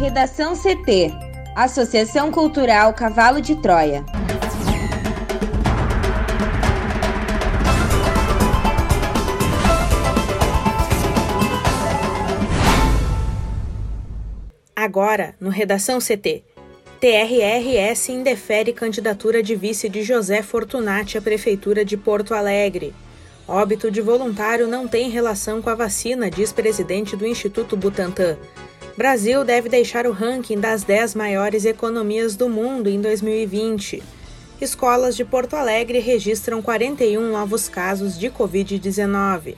Redação CT Associação Cultural Cavalo de Troia. Agora, no Redação CT. TRRS indefere candidatura de vice de José Fortunati à Prefeitura de Porto Alegre. Óbito de voluntário não tem relação com a vacina, diz presidente do Instituto Butantan. Brasil deve deixar o ranking das 10 maiores economias do mundo em 2020. Escolas de Porto Alegre registram 41 novos casos de Covid-19.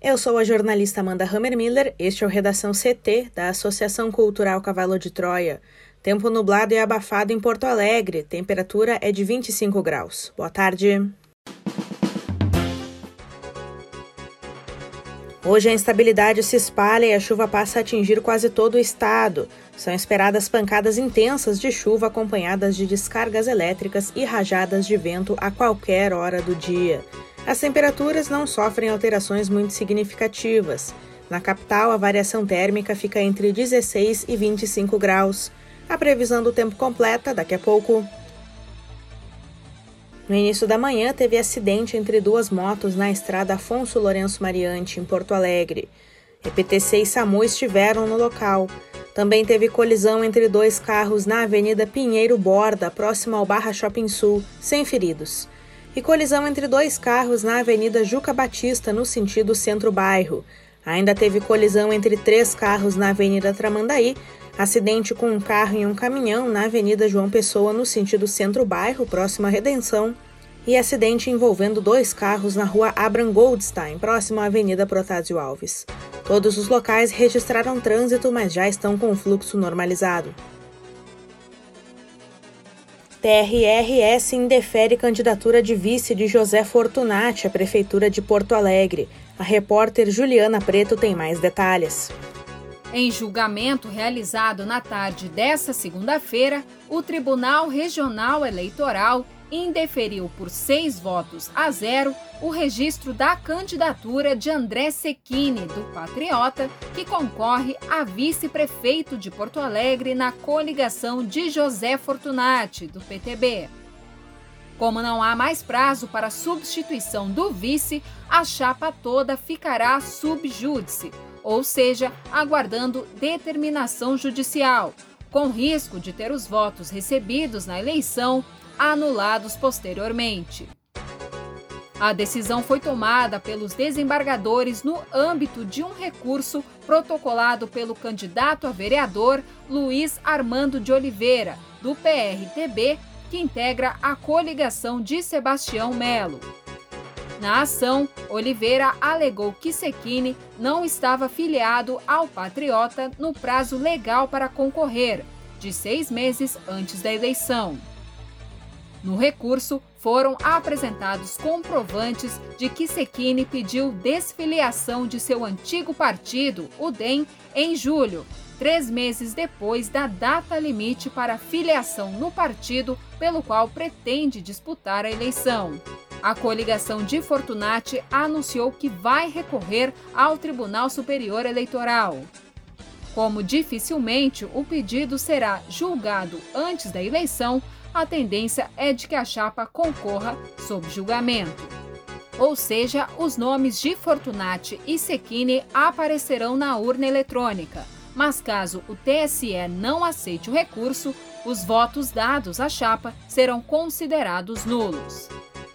Eu sou a jornalista Amanda Hammermiller, este é o Redação CT da Associação Cultural Cavalo de Troia. Tempo nublado e abafado em Porto Alegre, temperatura é de 25 graus. Boa tarde. Hoje a instabilidade se espalha e a chuva passa a atingir quase todo o estado. São esperadas pancadas intensas de chuva acompanhadas de descargas elétricas e rajadas de vento a qualquer hora do dia. As temperaturas não sofrem alterações muito significativas. Na capital, a variação térmica fica entre 16 e 25 graus. A previsão do tempo completa daqui a pouco. No início da manhã, teve acidente entre duas motos na estrada Afonso Lourenço Mariante, em Porto Alegre. EPTC e SAMU estiveram no local. Também teve colisão entre dois carros na Avenida Pinheiro Borda, próximo ao Barra Shopping Sul, sem feridos e colisão entre dois carros na Avenida Juca Batista, no sentido centro-bairro. Ainda teve colisão entre três carros na Avenida Tramandaí, acidente com um carro e um caminhão na Avenida João Pessoa, no sentido centro-bairro, próximo à Redenção, e acidente envolvendo dois carros na rua Abram Goldstein, próximo à Avenida Protásio Alves. Todos os locais registraram trânsito, mas já estão com o fluxo normalizado. TRRS indefere candidatura de vice de José Fortunati à Prefeitura de Porto Alegre. A repórter Juliana Preto tem mais detalhes. Em julgamento realizado na tarde desta segunda-feira, o Tribunal Regional Eleitoral indeferiu por seis votos a zero o registro da candidatura de André Sequini, do Patriota, que concorre a vice-prefeito de Porto Alegre na coligação de José Fortunati, do PTB. Como não há mais prazo para substituição do vice, a chapa toda ficará sub judice, ou seja, aguardando determinação judicial, com risco de ter os votos recebidos na eleição anulados posteriormente. A decisão foi tomada pelos desembargadores no âmbito de um recurso protocolado pelo candidato a vereador Luiz Armando de Oliveira, do PRTB, que integra a coligação de Sebastião Melo. Na ação, Oliveira alegou que Sequini não estava filiado ao Patriota no prazo legal para concorrer, de seis meses antes da eleição. No recurso, foram apresentados comprovantes de que Sequini pediu desfiliação de seu antigo partido, o DEM, em julho, três meses depois da data limite para filiação no partido pelo qual pretende disputar a eleição. A coligação de Fortunati anunciou que vai recorrer ao Tribunal Superior Eleitoral. Como dificilmente o pedido será julgado antes da eleição, a tendência é de que a chapa concorra sob julgamento. Ou seja, os nomes de Fortunati e Sequini aparecerão na urna eletrônica, mas caso o TSE não aceite o recurso, os votos dados à chapa serão considerados nulos.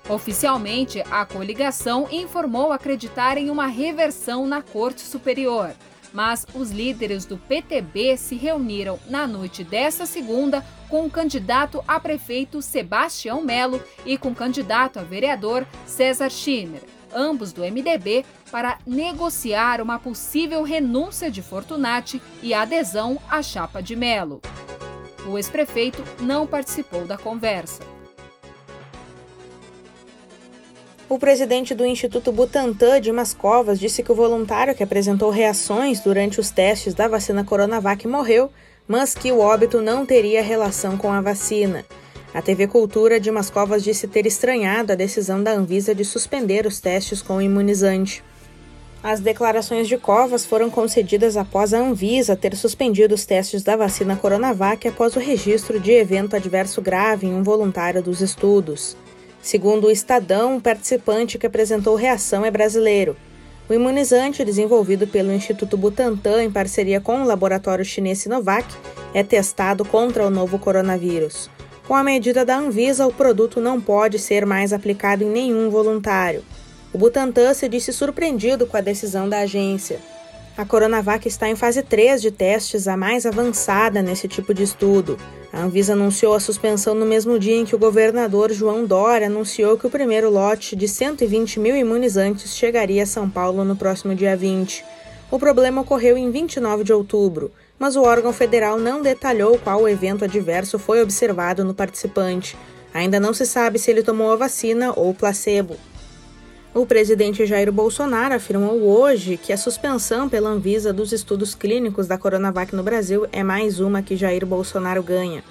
Oficialmente, a coligação informou acreditar em uma reversão na Corte Superior mas os líderes do PTB se reuniram na noite desta segunda com o candidato a prefeito Sebastião Melo e com o candidato a vereador César Schimmer, ambos do MDB, para negociar uma possível renúncia de Fortunati e adesão à chapa de Melo. O ex-prefeito não participou da conversa. O presidente do Instituto Butantan, Dimas Covas, disse que o voluntário que apresentou reações durante os testes da vacina Coronavac morreu, mas que o óbito não teria relação com a vacina. A TV Cultura, Dimas Covas disse ter estranhado a decisão da Anvisa de suspender os testes com o imunizante. As declarações de Covas foram concedidas após a Anvisa ter suspendido os testes da vacina Coronavac após o registro de evento adverso grave em um voluntário dos estudos. Segundo o Estadão, o participante que apresentou reação é brasileiro. O imunizante, desenvolvido pelo Instituto Butantan em parceria com o laboratório chinês Sinovac, é testado contra o novo coronavírus. Com a medida da Anvisa, o produto não pode ser mais aplicado em nenhum voluntário. O Butantan se disse surpreendido com a decisão da agência. A Coronavac está em fase 3 de testes, a mais avançada nesse tipo de estudo. A Anvisa anunciou a suspensão no mesmo dia em que o governador João Dória anunciou que o primeiro lote de 120 mil imunizantes chegaria a São Paulo no próximo dia 20. O problema ocorreu em 29 de outubro, mas o órgão federal não detalhou qual evento adverso foi observado no participante. Ainda não se sabe se ele tomou a vacina ou placebo. O presidente Jair Bolsonaro afirmou hoje que a suspensão pela Anvisa dos estudos clínicos da Coronavac no Brasil é mais uma que Jair Bolsonaro ganha.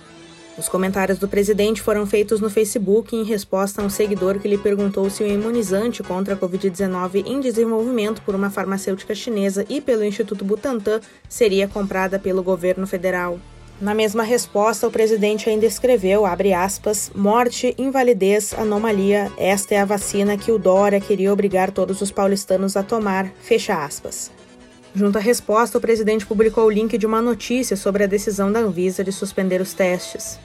Os comentários do presidente foram feitos no Facebook em resposta a um seguidor que lhe perguntou se o imunizante contra a Covid-19 em desenvolvimento por uma farmacêutica chinesa e pelo Instituto Butantan seria comprada pelo governo federal. Na mesma resposta, o presidente ainda escreveu, aspas, morte, invalidez, anomalia, esta é a vacina que o Dória queria obrigar todos os paulistanos a tomar, fecha aspas. Junto à resposta, o presidente publicou o link de uma notícia sobre a decisão da Anvisa de suspender os testes.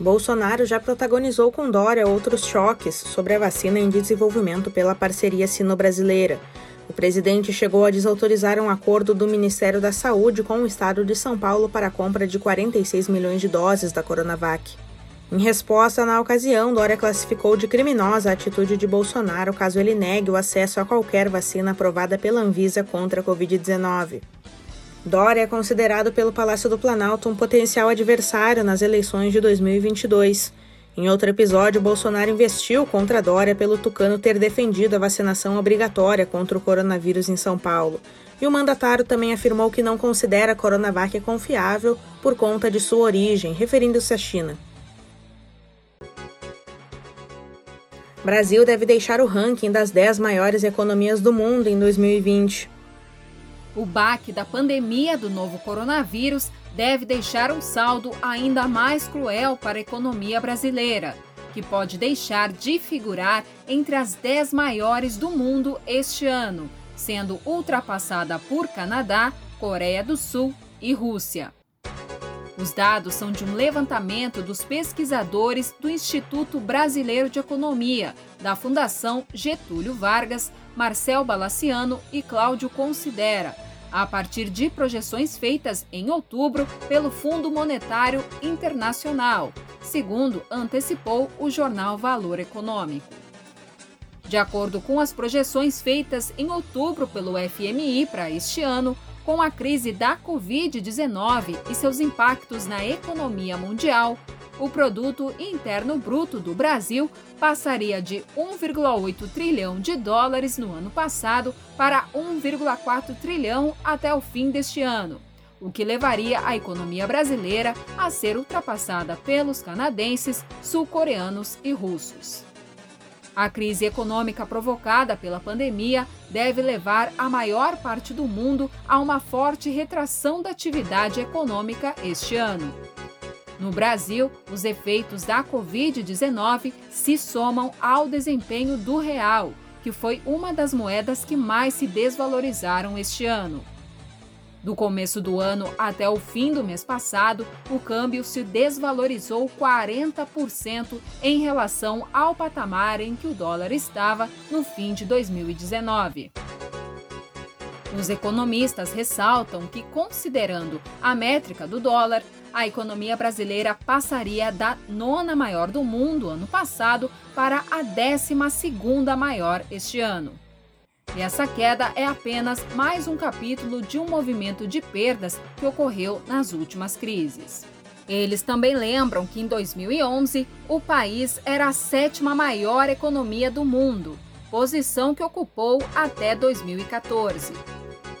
Bolsonaro já protagonizou com Dória outros choques sobre a vacina em desenvolvimento pela parceria sino-brasileira, o presidente chegou a desautorizar um acordo do Ministério da Saúde com o estado de São Paulo para a compra de 46 milhões de doses da Coronavac. Em resposta, na ocasião, Dória classificou de criminosa a atitude de Bolsonaro caso ele negue o acesso a qualquer vacina aprovada pela Anvisa contra a Covid-19. Dória é considerado pelo Palácio do Planalto um potencial adversário nas eleições de 2022. Em outro episódio, Bolsonaro investiu contra Dória pelo Tucano ter defendido a vacinação obrigatória contra o coronavírus em São Paulo. E o mandatário também afirmou que não considera a Coronavac confiável por conta de sua origem, referindo-se à China. Brasil deve deixar o ranking das 10 maiores economias do mundo em 2020. O baque da pandemia do novo coronavírus deve deixar um saldo ainda mais cruel para a economia brasileira, que pode deixar de figurar entre as 10 maiores do mundo este ano, sendo ultrapassada por Canadá, Coreia do Sul e Rússia. Os dados são de um levantamento dos pesquisadores do Instituto Brasileiro de Economia, da Fundação Getúlio Vargas, Marcel Balaciano e Cláudio Considera a partir de projeções feitas em outubro pelo Fundo Monetário Internacional, segundo antecipou o jornal Valor Econômico. De acordo com as projeções feitas em outubro pelo FMI para este ano, com a crise da Covid-19 e seus impactos na economia mundial, o produto interno bruto do Brasil passaria de 1,8 trilhão de dólares no ano passado para 1,4 trilhão até o fim deste ano, o que levaria a economia brasileira a ser ultrapassada pelos canadenses, sul-coreanos e russos. A crise econômica provocada pela pandemia deve levar a maior parte do mundo a uma forte retração da atividade econômica este ano. No Brasil, os efeitos da Covid-19 se somam ao desempenho do real, que foi uma das moedas que mais se desvalorizaram este ano. Do começo do ano até o fim do mês passado, o câmbio se desvalorizou 40% em relação ao patamar em que o dólar estava no fim de 2019. Os economistas ressaltam que, considerando a métrica do dólar, a economia brasileira passaria da nona maior do mundo ano passado para a décima segunda maior este ano. E essa queda é apenas mais um capítulo de um movimento de perdas que ocorreu nas últimas crises. Eles também lembram que em 2011 o país era a sétima maior economia do mundo, posição que ocupou até 2014.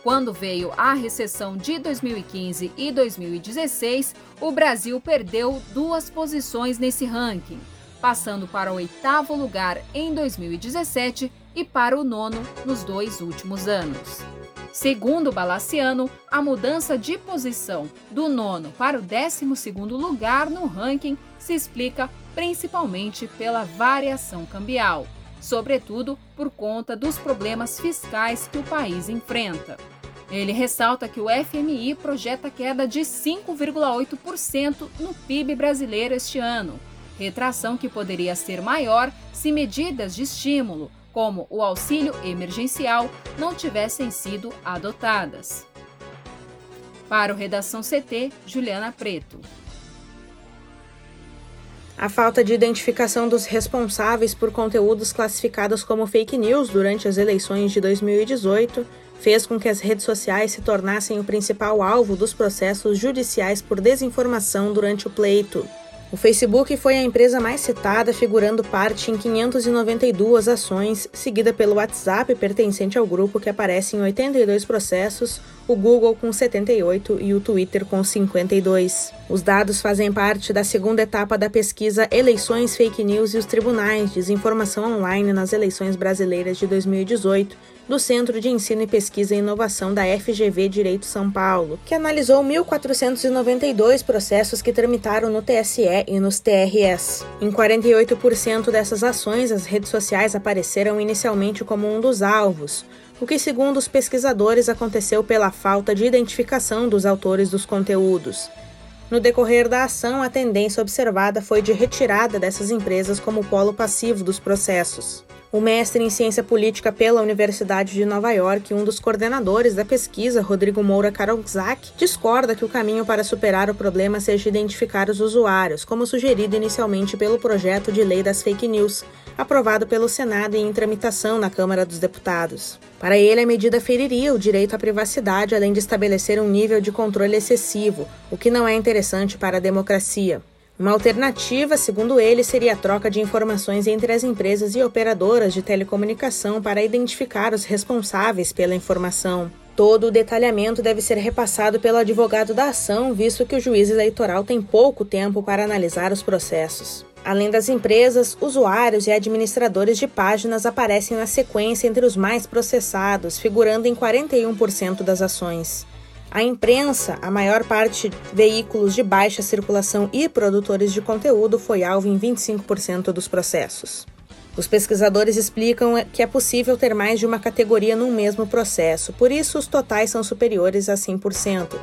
Quando veio a recessão de 2015 e 2016, o Brasil perdeu duas posições nesse ranking, passando para o oitavo lugar em 2017 e para o nono nos dois últimos anos. Segundo Balaciano, a mudança de posição do nono para o décimo segundo lugar no ranking se explica principalmente pela variação cambial, sobretudo por conta dos problemas fiscais que o país enfrenta. Ele ressalta que o FMI projeta queda de 5,8% no PIB brasileiro este ano, retração que poderia ser maior se medidas de estímulo, como o auxílio emergencial, não tivessem sido adotadas. Para o Redação CT, Juliana Preto. A falta de identificação dos responsáveis por conteúdos classificados como fake news durante as eleições de 2018 fez com que as redes sociais se tornassem o principal alvo dos processos judiciais por desinformação durante o pleito. O Facebook foi a empresa mais citada, figurando parte em 592 ações, seguida pelo WhatsApp, pertencente ao grupo, que aparece em 82 processos, o Google com 78 e o Twitter com 52. Os dados fazem parte da segunda etapa da pesquisa Eleições, Fake News e os Tribunais, Desinformação Online nas Eleições Brasileiras de 2018, do Centro de Ensino e Pesquisa e Inovação da FGV Direito São Paulo, que analisou 1.492 processos que tramitaram no TSE e nos TRS. Em 48% dessas ações, as redes sociais apareceram inicialmente como um dos alvos, o que, segundo os pesquisadores, aconteceu pela falta de identificação dos autores dos conteúdos. No decorrer da ação, a tendência observada foi de retirada dessas empresas como polo passivo dos processos. O mestre em ciência política pela Universidade de Nova York e um dos coordenadores da pesquisa, Rodrigo Moura Karolzak, discorda que o caminho para superar o problema seja identificar os usuários, como sugerido inicialmente pelo projeto de lei das fake news, aprovado pelo Senado e em tramitação na Câmara dos Deputados. Para ele, a medida feriria o direito à privacidade, além de estabelecer um nível de controle excessivo, o que não é interessante para a democracia. Uma alternativa, segundo ele, seria a troca de informações entre as empresas e operadoras de telecomunicação para identificar os responsáveis pela informação. Todo o detalhamento deve ser repassado pelo advogado da ação, visto que o juiz eleitoral tem pouco tempo para analisar os processos. Além das empresas, usuários e administradores de páginas aparecem na sequência entre os mais processados, figurando em 41% das ações. A imprensa, a maior parte veículos de baixa circulação e produtores de conteúdo, foi alvo em 25% dos processos. Os pesquisadores explicam que é possível ter mais de uma categoria num mesmo processo, por isso os totais são superiores a 100%.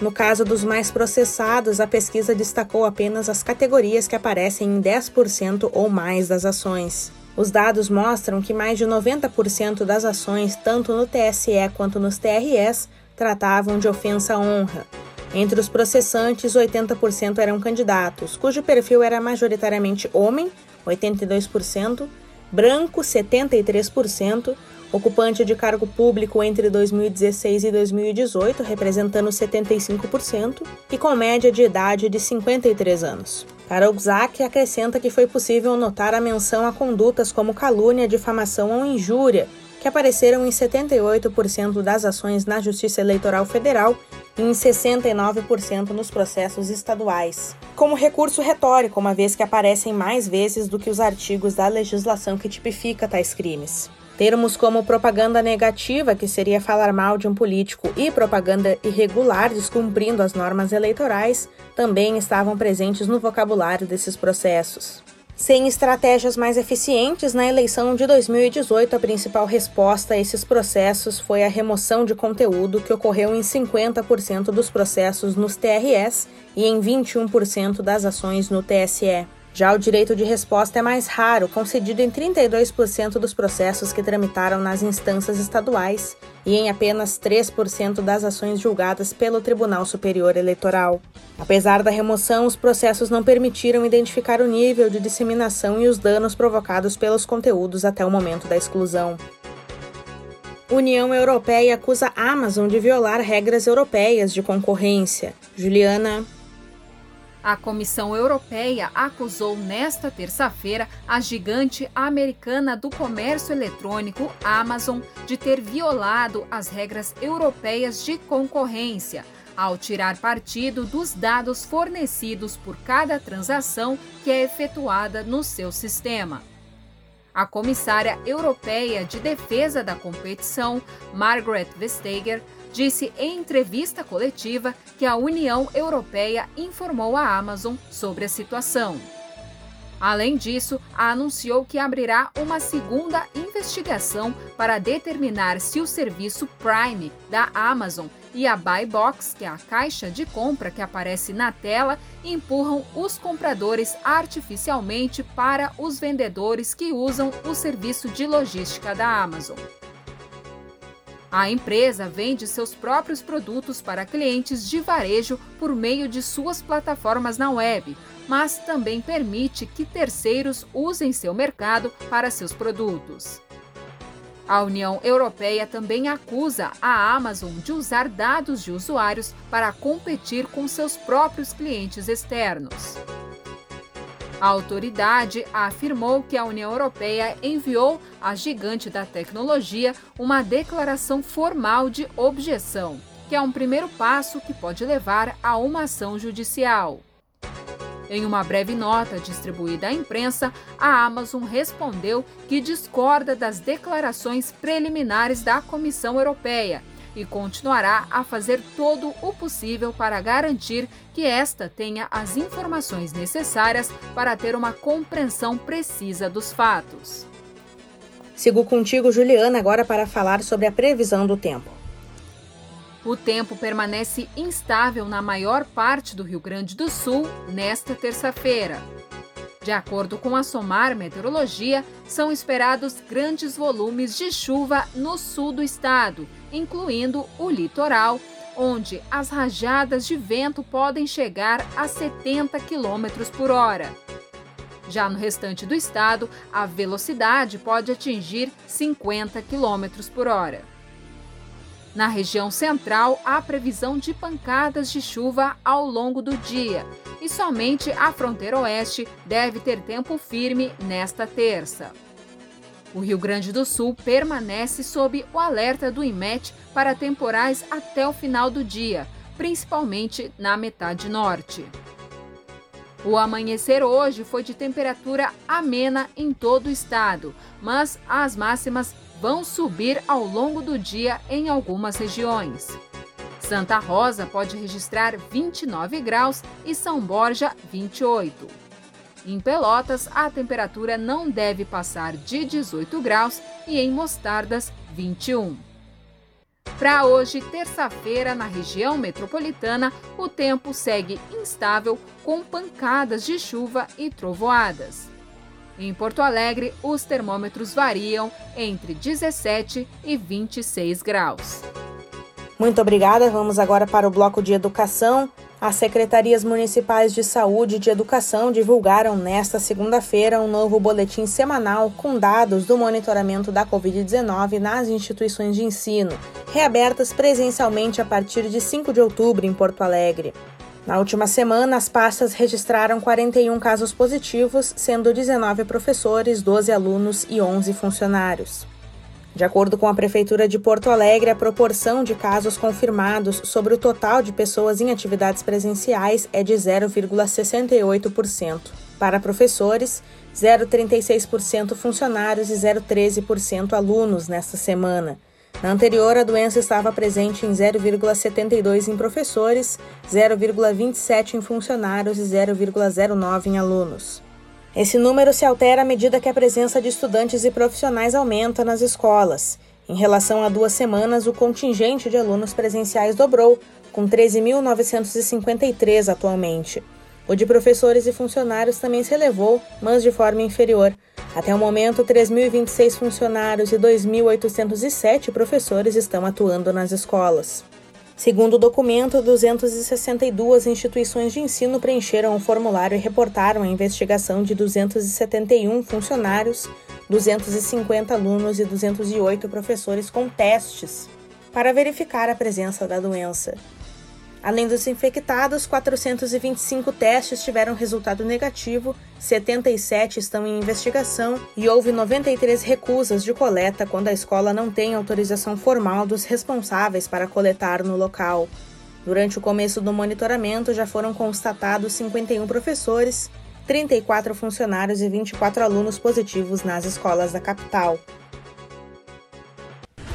No caso dos mais processados, a pesquisa destacou apenas as categorias que aparecem em 10% ou mais das ações. Os dados mostram que mais de 90% das ações, tanto no TSE quanto nos TRS, tratavam de ofensa à honra. Entre os processantes, 80% eram candidatos, cujo perfil era majoritariamente homem, 82%, branco, 73%, ocupante de cargo público entre 2016 e 2018, representando 75%, e com média de idade de 53 anos. Karolzak acrescenta que foi possível notar a menção a condutas como calúnia, difamação ou injúria, que apareceram em 78% das ações na Justiça Eleitoral Federal e em 69% nos processos estaduais. Como recurso retórico, uma vez que aparecem mais vezes do que os artigos da legislação que tipifica tais crimes. Termos como propaganda negativa, que seria falar mal de um político, e propaganda irregular, descumprindo as normas eleitorais, também estavam presentes no vocabulário desses processos. Sem estratégias mais eficientes, na eleição de 2018, a principal resposta a esses processos foi a remoção de conteúdo, que ocorreu em 50% dos processos nos TRS e em 21% das ações no TSE. Já o direito de resposta é mais raro, concedido em 32% dos processos que tramitaram nas instâncias estaduais e em apenas 3% das ações julgadas pelo Tribunal Superior Eleitoral. Apesar da remoção, os processos não permitiram identificar o nível de disseminação e os danos provocados pelos conteúdos até o momento da exclusão. União Europeia acusa Amazon de violar regras europeias de concorrência. Juliana a Comissão Europeia acusou nesta terça-feira a gigante americana do comércio eletrônico, Amazon, de ter violado as regras europeias de concorrência ao tirar partido dos dados fornecidos por cada transação que é efetuada no seu sistema. A comissária europeia de defesa da competição, Margaret Vestager, disse em entrevista coletiva que a União Europeia informou a Amazon sobre a situação. Além disso, anunciou que abrirá uma segunda investigação para determinar se o serviço Prime da Amazon e a Buy Box, que é a caixa de compra que aparece na tela, empurram os compradores artificialmente para os vendedores que usam o serviço de logística da Amazon. A empresa vende seus próprios produtos para clientes de varejo por meio de suas plataformas na web, mas também permite que terceiros usem seu mercado para seus produtos. A União Europeia também acusa a Amazon de usar dados de usuários para competir com seus próprios clientes externos. A autoridade afirmou que a União Europeia enviou à gigante da tecnologia uma declaração formal de objeção, que é um primeiro passo que pode levar a uma ação judicial. Em uma breve nota distribuída à imprensa, a Amazon respondeu que discorda das declarações preliminares da Comissão Europeia e continuará a fazer todo o possível para garantir que esta tenha as informações necessárias para ter uma compreensão precisa dos fatos. Sigo contigo, Juliana, agora para falar sobre a previsão do tempo. O tempo permanece instável na maior parte do Rio Grande do Sul nesta terça-feira. De acordo com a SOMAR Meteorologia, são esperados grandes volumes de chuva no sul do estado, incluindo o litoral, onde as rajadas de vento podem chegar a 70 km por hora. Já no restante do estado, a velocidade pode atingir 50 km por hora. Na região central, há previsão de pancadas de chuva ao longo do dia e somente a fronteira oeste deve ter tempo firme nesta terça. O Rio Grande do Sul permanece sob o alerta do IMET para temporais até o final do dia, principalmente na metade norte. O amanhecer hoje foi de temperatura amena em todo o estado, mas as máximas vão subir ao longo do dia em algumas regiões. Santa Rosa pode registrar 29 graus e São Borja 28. Em Pelotas, a temperatura não deve passar de 18 graus e em Mostardas 21. Para hoje, terça-feira, na região metropolitana, o tempo segue instável com pancadas de chuva e trovoadas. Em Porto Alegre, os termômetros variam entre 17 e 26 graus. Muito obrigada. Vamos agora para o bloco de educação. As secretarias municipais de saúde e de educação divulgaram nesta segunda-feira um novo boletim semanal com dados do monitoramento da Covid-19 nas instituições de ensino, reabertas presencialmente a partir de 5 de outubro em Porto Alegre. Na última semana, as pastas registraram 41 casos positivos, sendo 19 professores, 12 alunos e 11 funcionários. De acordo com a Prefeitura de Porto Alegre, a proporção de casos confirmados sobre o total de pessoas em atividades presenciais é de 0,68%. Para professores, 0,36% funcionários e 0,13% alunos nesta semana. Na anterior, a doença estava presente em 0,72 em professores, 0,27 em funcionários e 0,09 em alunos. Esse número se altera à medida que a presença de estudantes e profissionais aumenta nas escolas. Em relação a duas semanas, o contingente de alunos presenciais dobrou, com 13.953 atualmente. O de professores e funcionários também se elevou, mas de forma inferior. Até o momento, 3.026 funcionários e 2.807 professores estão atuando nas escolas. Segundo o documento, 262 instituições de ensino preencheram o formulário e reportaram a investigação de 271 funcionários, 250 alunos e 208 professores com testes para verificar a presença da doença. Além dos infectados, 425 testes tiveram resultado negativo, 77 estão em investigação e houve 93 recusas de coleta quando a escola não tem autorização formal dos responsáveis para coletar no local. Durante o começo do monitoramento, já foram constatados 51 professores, 34 funcionários e 24 alunos positivos nas escolas da capital.